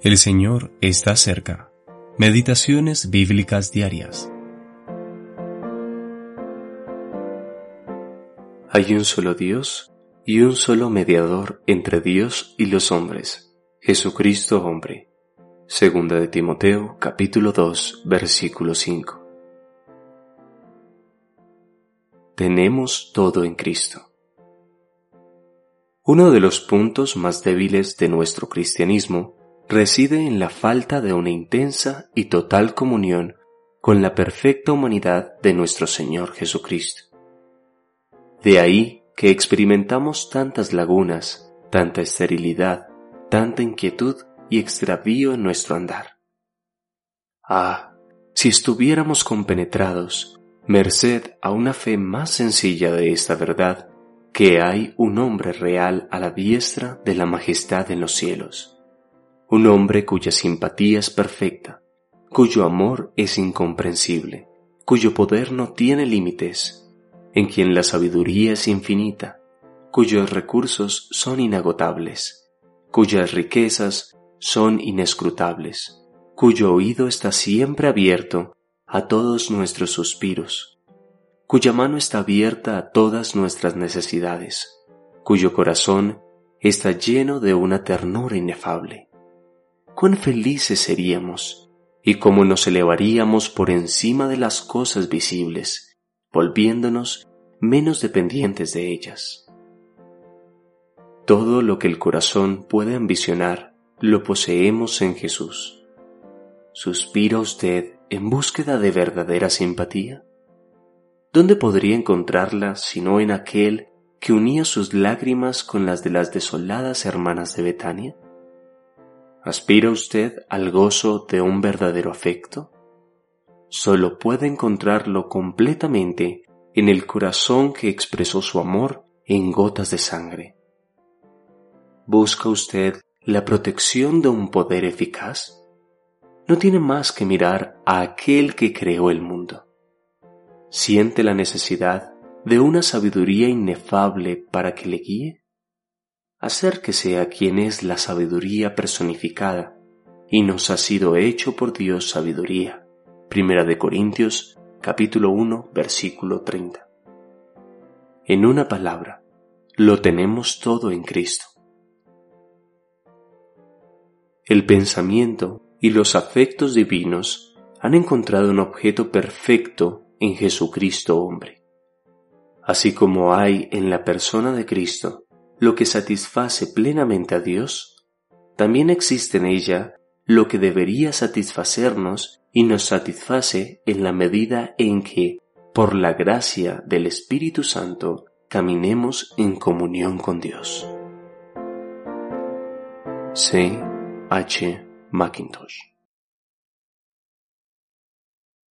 El Señor está cerca. Meditaciones bíblicas diarias. Hay un solo Dios y un solo mediador entre Dios y los hombres, Jesucristo hombre. Segunda de Timoteo capítulo 2 versículo 5. Tenemos todo en Cristo. Uno de los puntos más débiles de nuestro cristianismo reside en la falta de una intensa y total comunión con la perfecta humanidad de nuestro Señor Jesucristo. De ahí que experimentamos tantas lagunas, tanta esterilidad, tanta inquietud y extravío en nuestro andar. Ah, si estuviéramos compenetrados, merced a una fe más sencilla de esta verdad, que hay un hombre real a la diestra de la majestad en los cielos un hombre cuya simpatía es perfecta, cuyo amor es incomprensible, cuyo poder no tiene límites, en quien la sabiduría es infinita, cuyos recursos son inagotables, cuyas riquezas son inescrutables, cuyo oído está siempre abierto a todos nuestros suspiros, cuya mano está abierta a todas nuestras necesidades, cuyo corazón está lleno de una ternura inefable cuán felices seríamos y cómo nos elevaríamos por encima de las cosas visibles, volviéndonos menos dependientes de ellas. Todo lo que el corazón puede ambicionar lo poseemos en Jesús. ¿Suspira usted en búsqueda de verdadera simpatía? ¿Dónde podría encontrarla sino en aquel que unía sus lágrimas con las de las desoladas hermanas de Betania? ¿Aspira usted al gozo de un verdadero afecto? Solo puede encontrarlo completamente en el corazón que expresó su amor en gotas de sangre. ¿Busca usted la protección de un poder eficaz? No tiene más que mirar a aquel que creó el mundo. ¿Siente la necesidad de una sabiduría inefable para que le guíe? Acérquese a quien es la sabiduría personificada y nos ha sido hecho por Dios sabiduría. Primera de Corintios capítulo 1 versículo 30. En una palabra, lo tenemos todo en Cristo. El pensamiento y los afectos divinos han encontrado un objeto perfecto en Jesucristo hombre. Así como hay en la persona de Cristo lo que satisface plenamente a Dios, también existe en ella lo que debería satisfacernos y nos satisface en la medida en que, por la gracia del Espíritu Santo, caminemos en comunión con Dios. C. H. Mackintosh